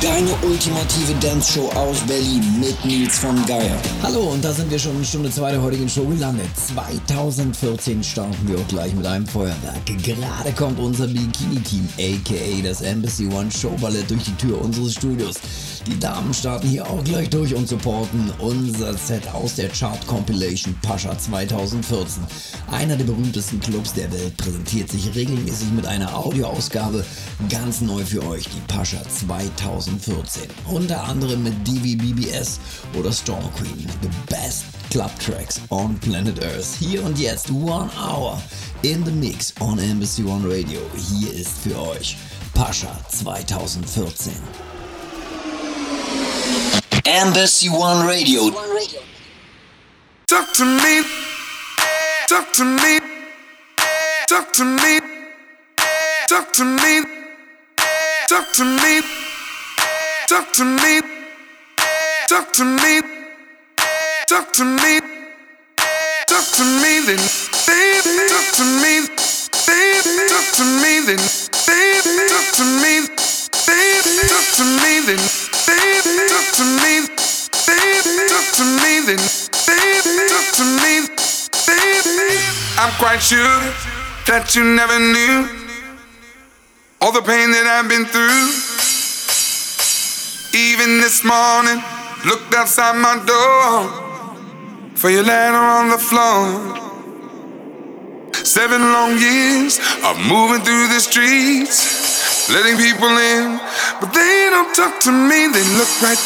Deine ultimative Dance-Show aus Berlin mit Nils von Geier. Hallo, und da sind wir schon in Stunde 2 der heutigen Show gelandet. 2014 starten wir auch gleich mit einem Feuerwerk. Gerade kommt unser Bikini-Team, aka das Embassy One Show Ballett, durch die Tür unseres Studios. Die Damen starten hier auch gleich durch und supporten unser Set aus der Chart Compilation Pascha 2014. Einer der berühmtesten Clubs der Welt präsentiert sich regelmäßig mit einer Audioausgabe ganz neu für euch, die Pascha 2014. Unter anderem mit DVBBS oder Storm Queen, the best club tracks on planet Earth. Hier und jetzt, one hour in the mix on Embassy One Radio. Hier ist für euch Pascha 2014. Embassy One Radio. Talk to me. Talk to me. Talk to me. Talk to me. Talk to me. Talk to me. Talk to me. Talk to me. Talk to me then. Baby, talk to me. Baby, talk to me then. Baby, talk to me i'm quite sure that you never knew all the pain that I've been through. Even this morning, looked outside my door for your letter on the floor. Seven long years of moving through the streets letting people in, but they don't talk to me. They look right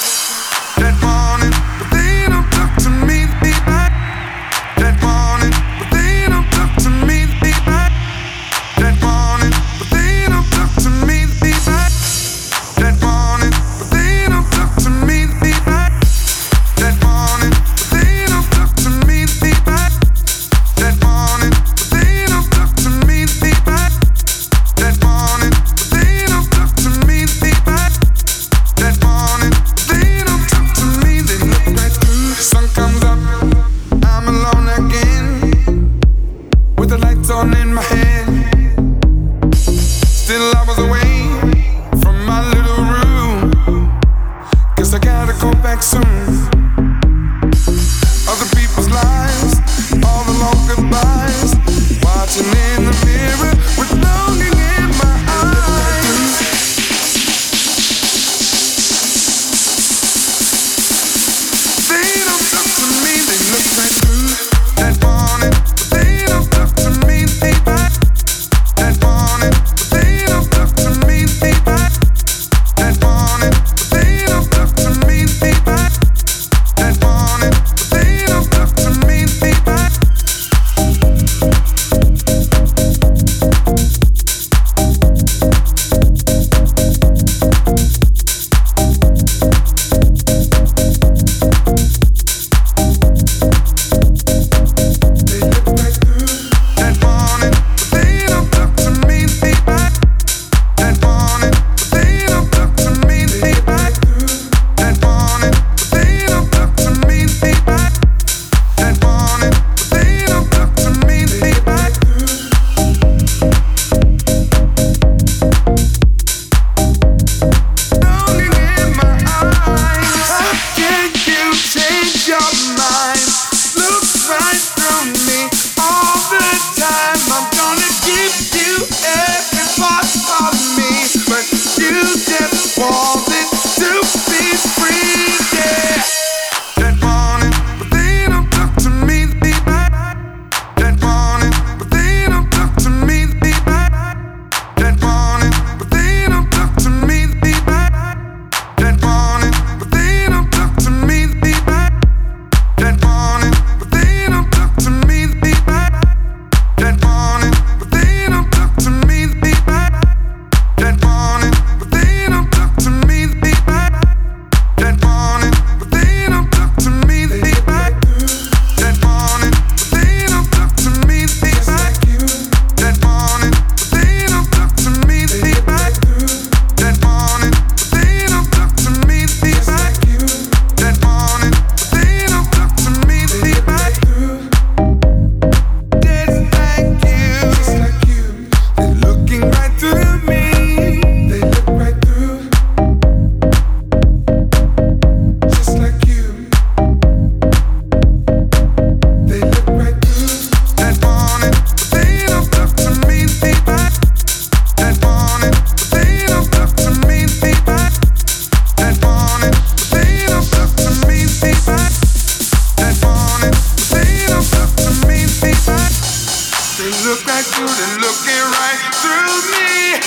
you, they're looking right through me.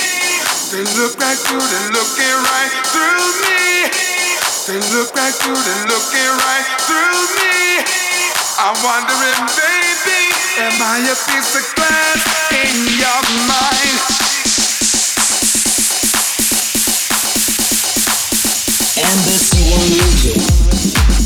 They look right through, they're looking right through me. They look right through, they're looking right through me. I'm wondering, baby, am I a piece of glass in your mind? Embassy One Radio.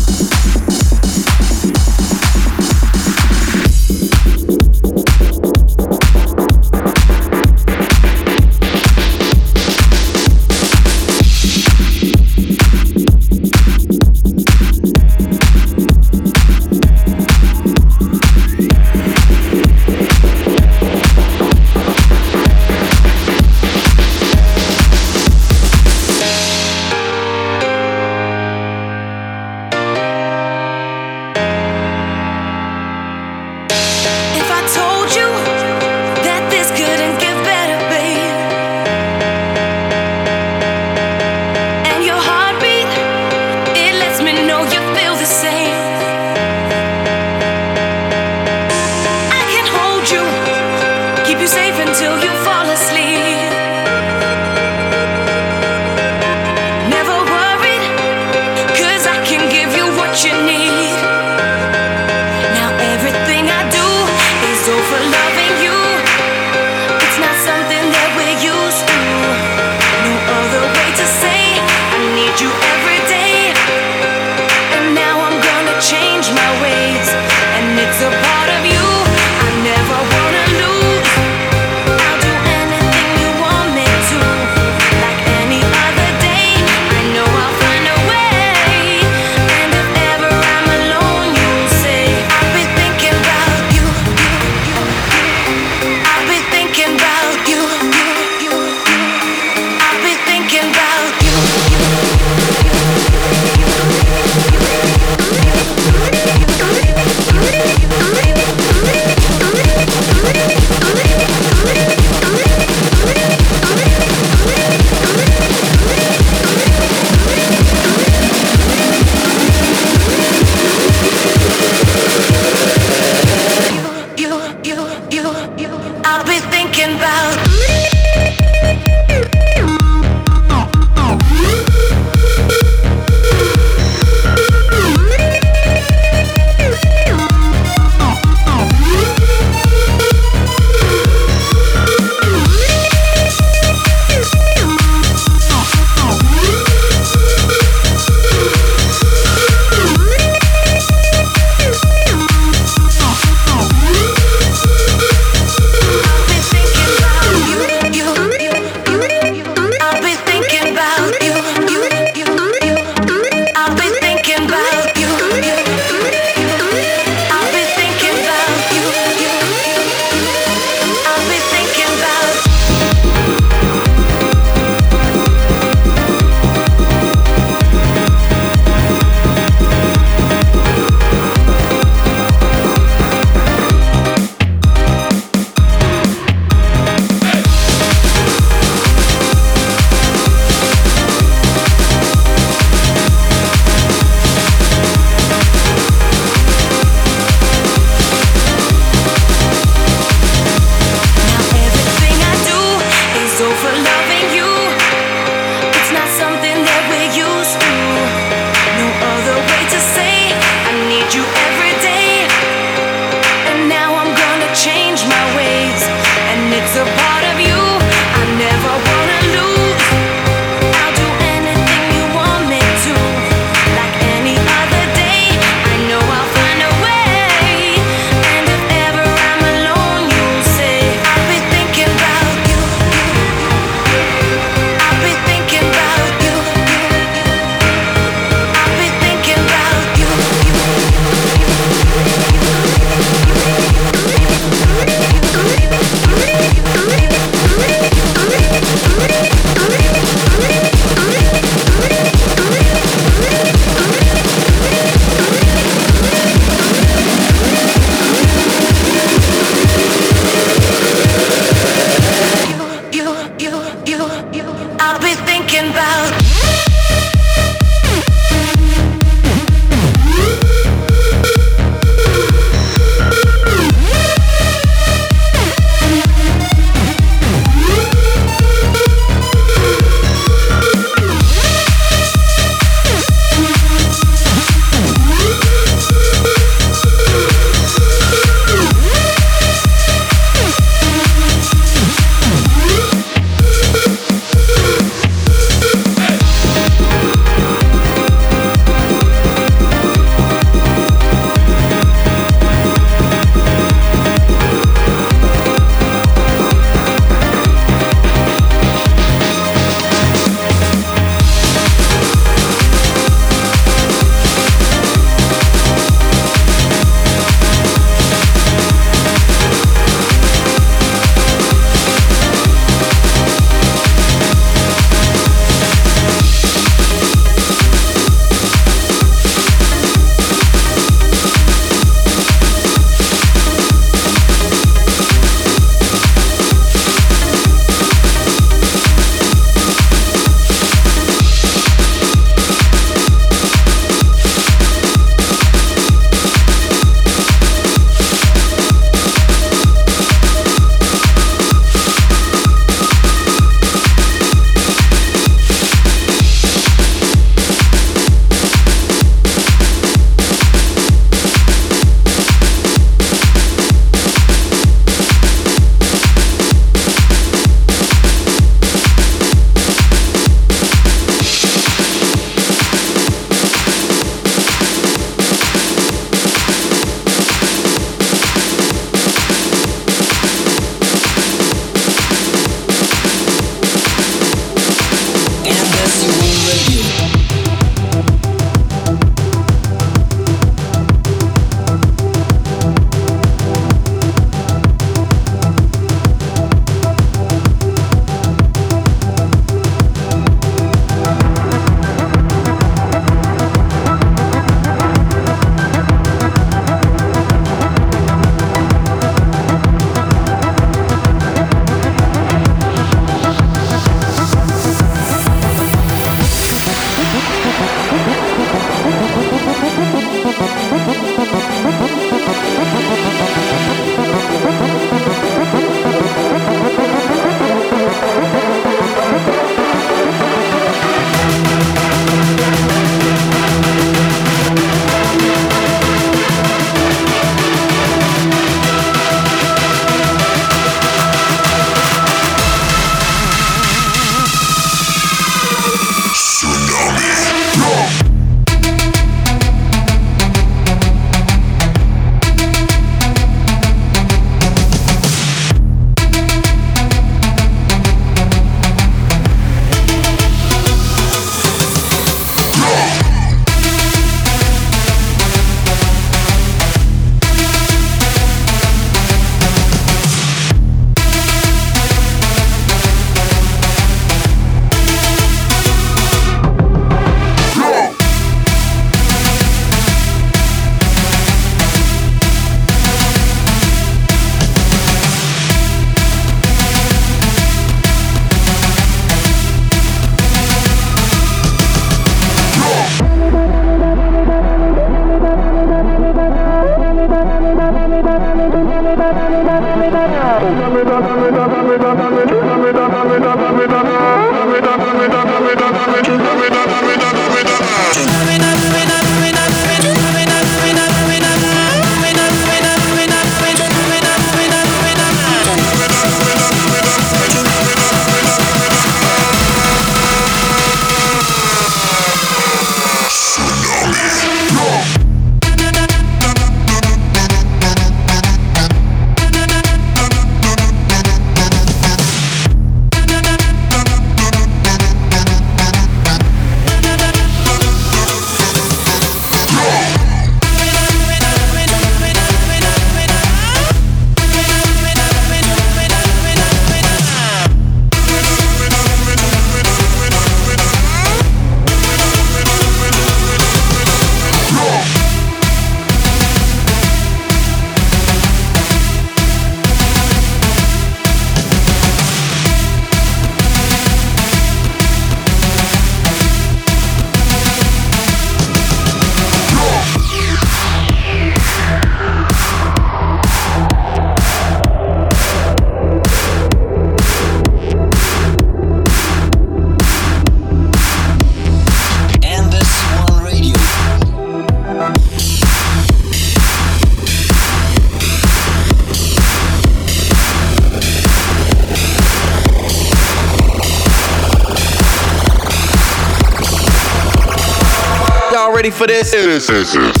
Ready for this?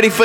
Ready for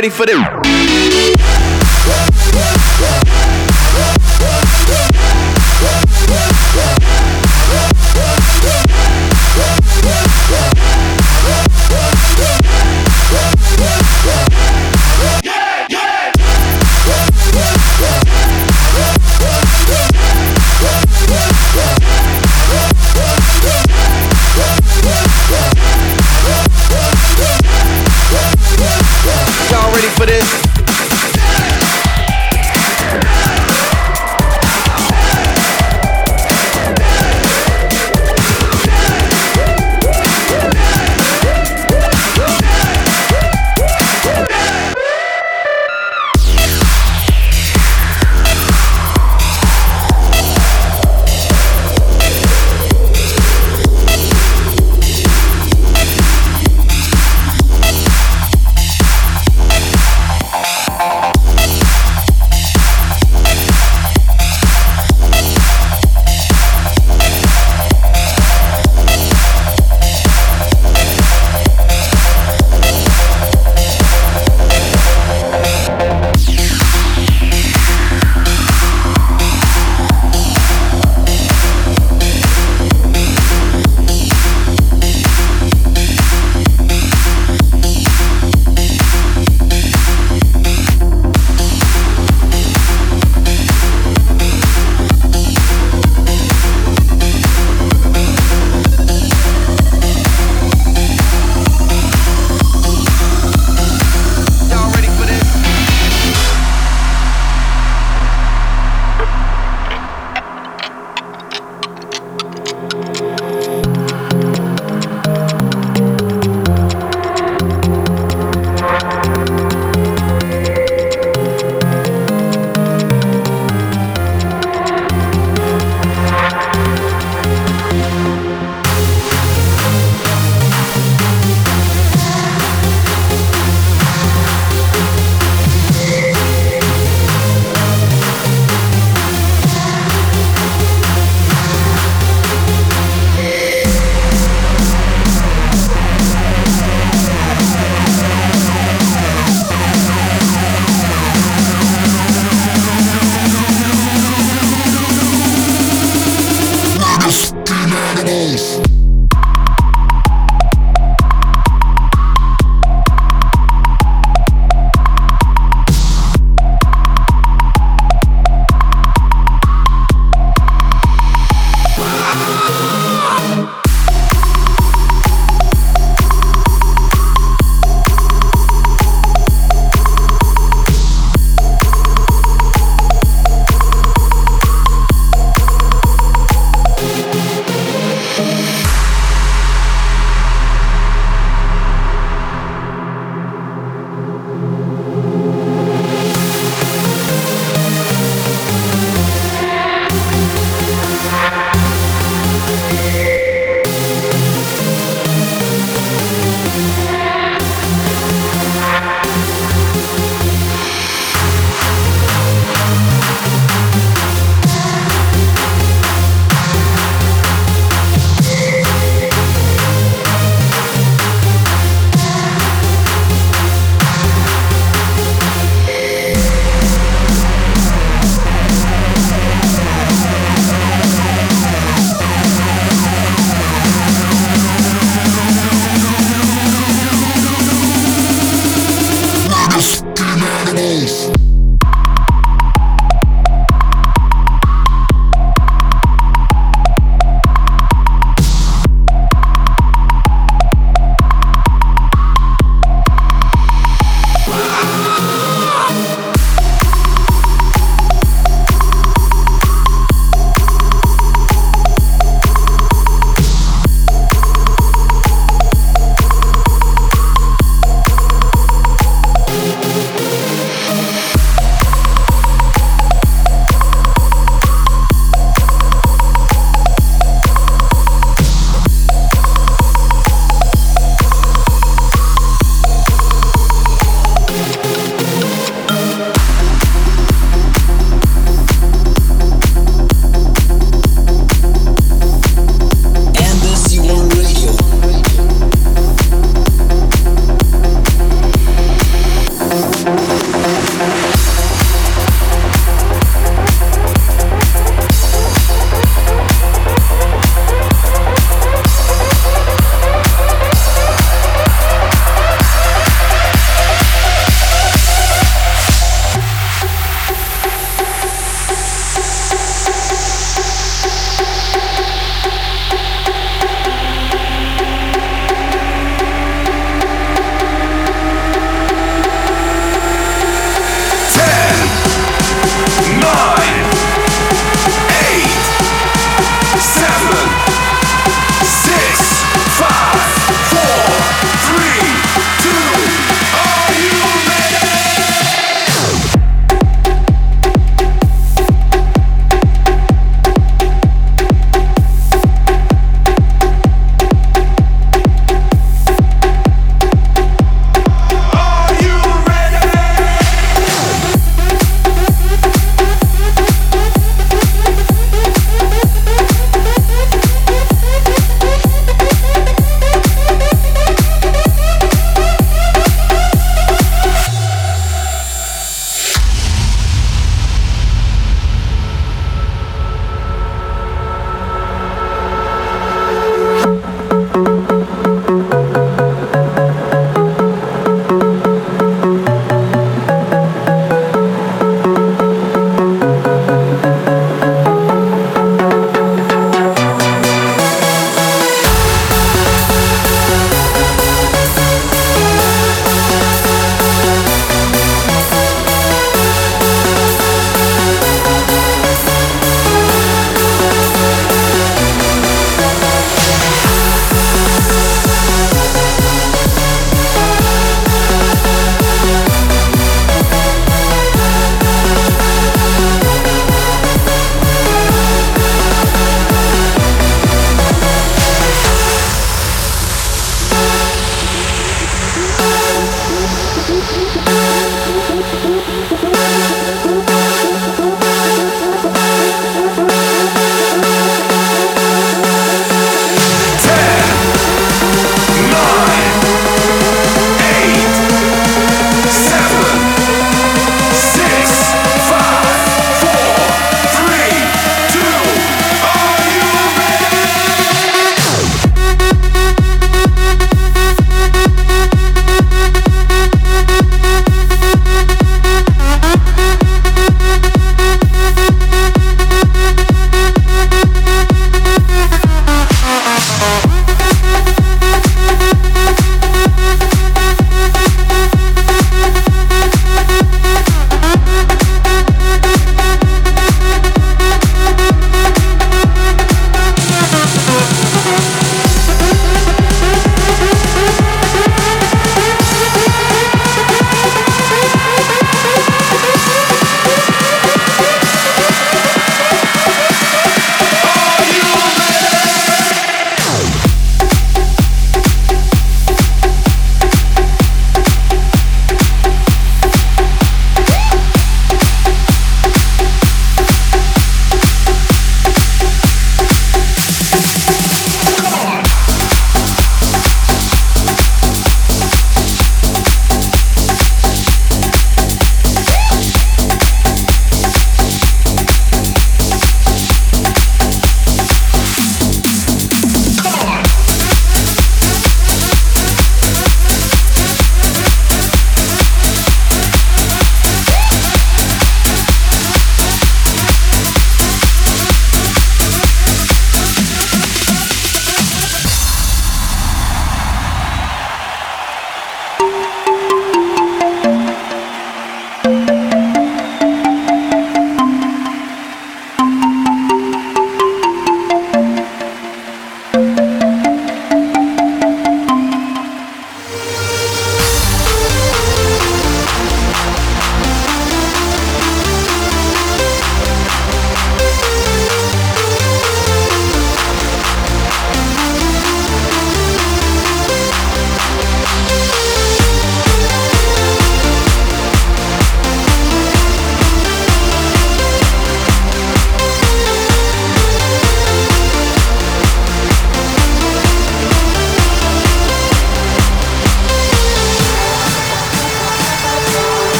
Ready for them.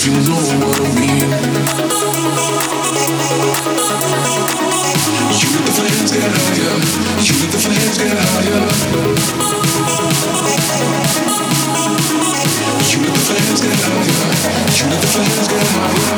You let the flames get higher. You let the flames get higher.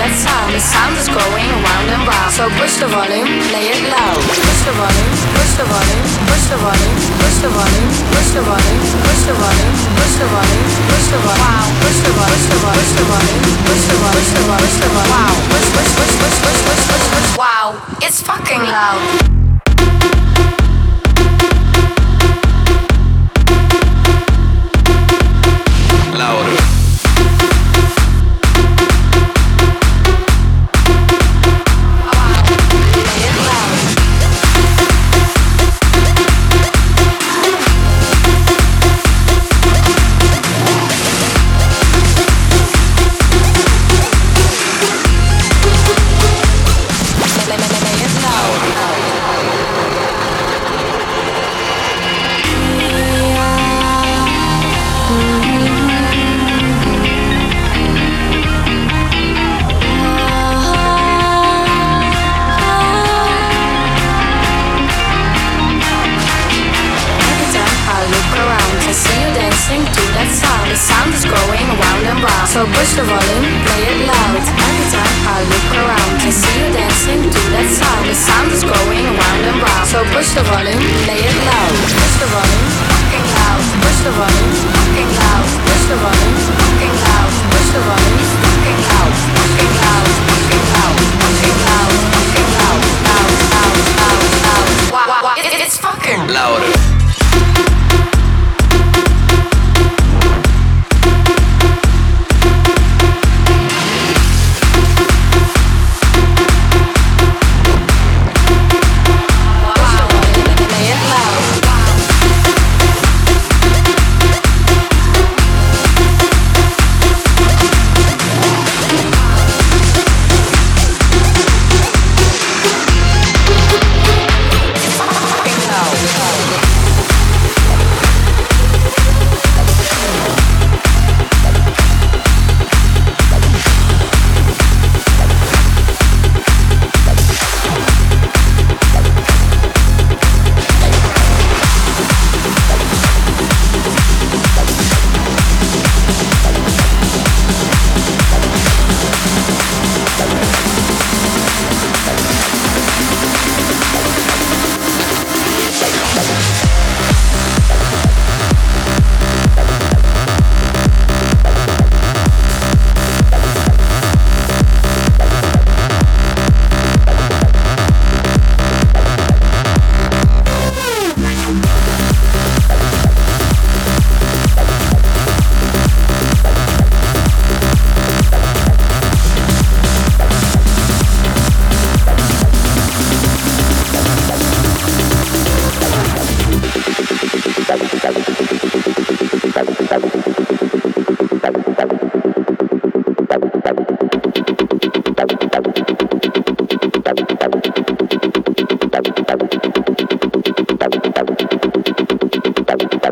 that sound. The sound is going round and round. So push the volume, play it loud. Push the volume, push the volume, push the volume, push the volume, push the volume, push the volume, push the volume, push the volume. Wow, push the volume, push the volume, push the volume, push the volume, push the volume, push the volume. Wow, push, push, push, push, push, push, push, push. Wow, it's fucking loud. louder.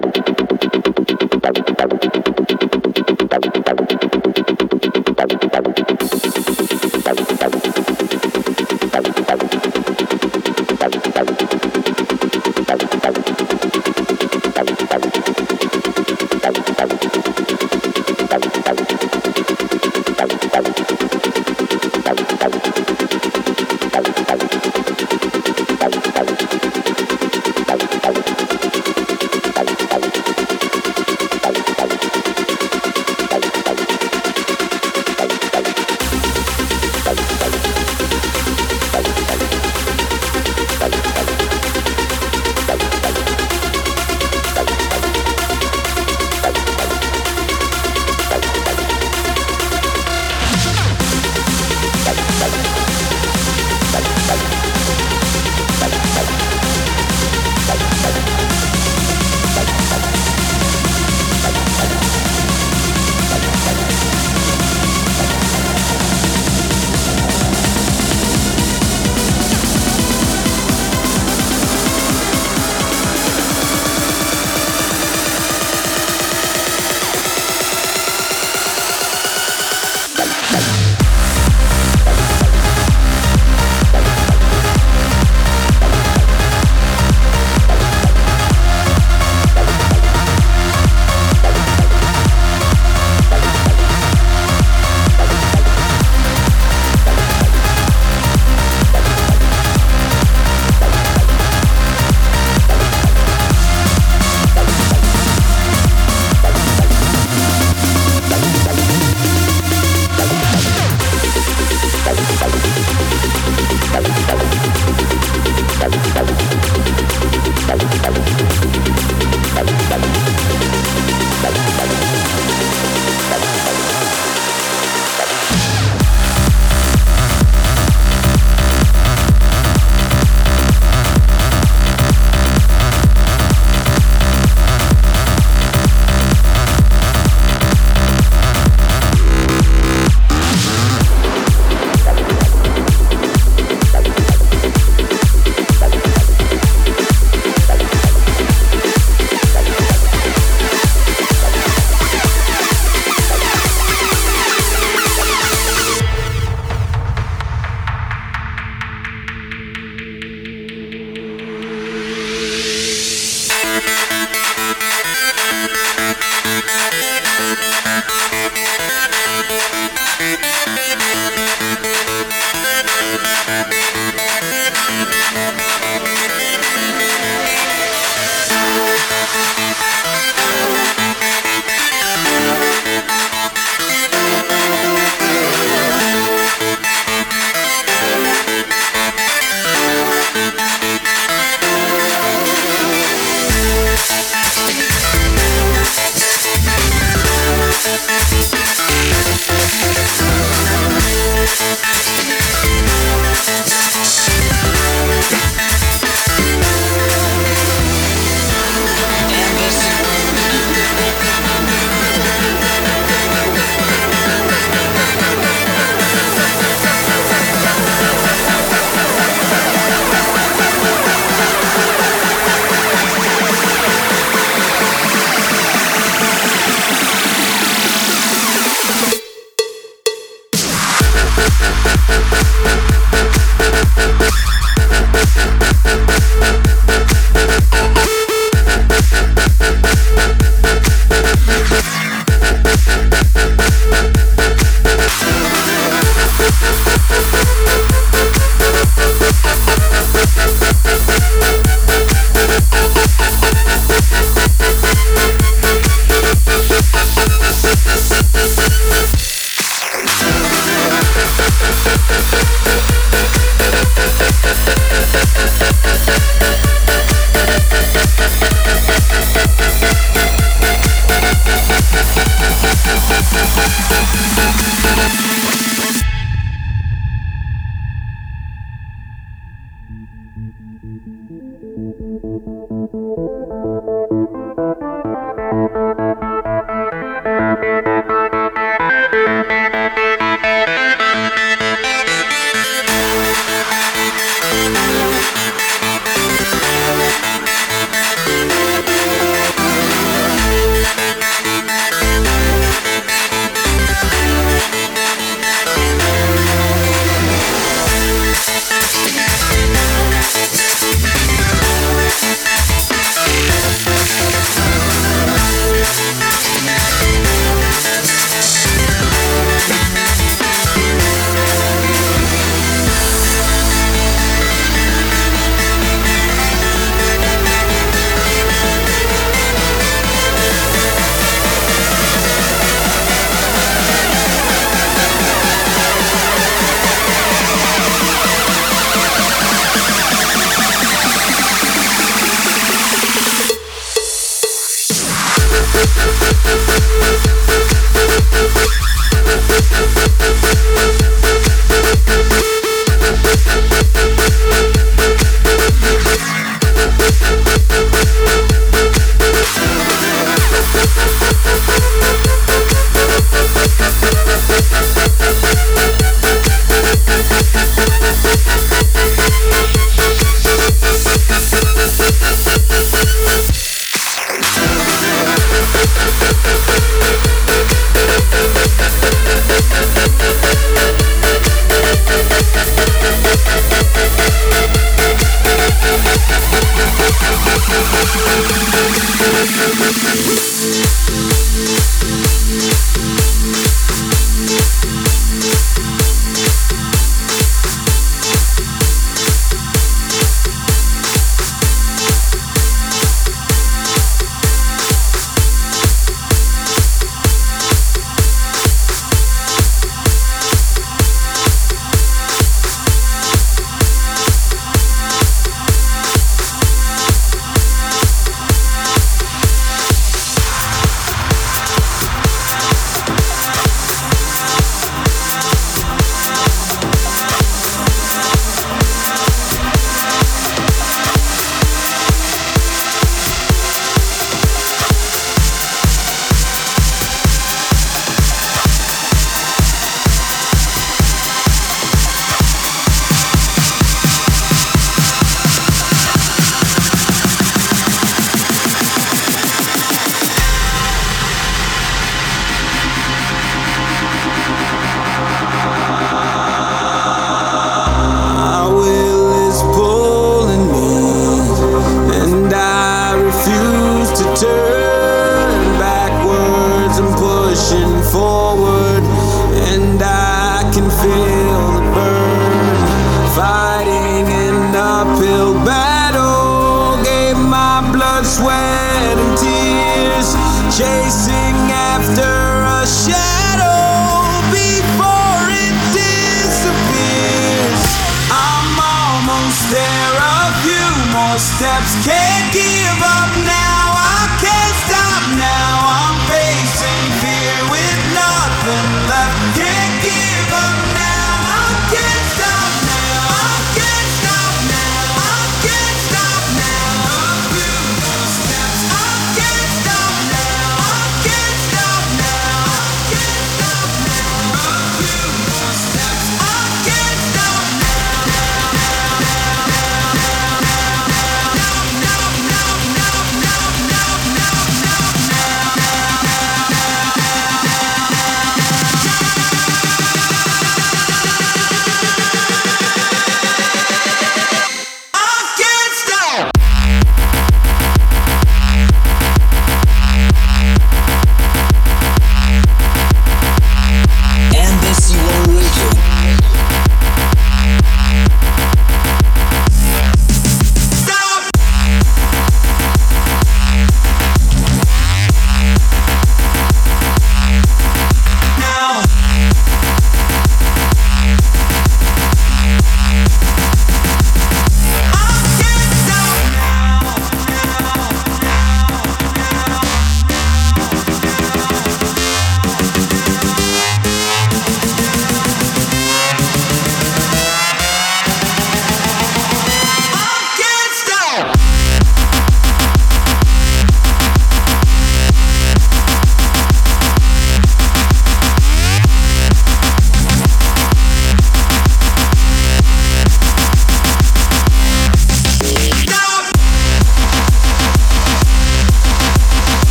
Thank you.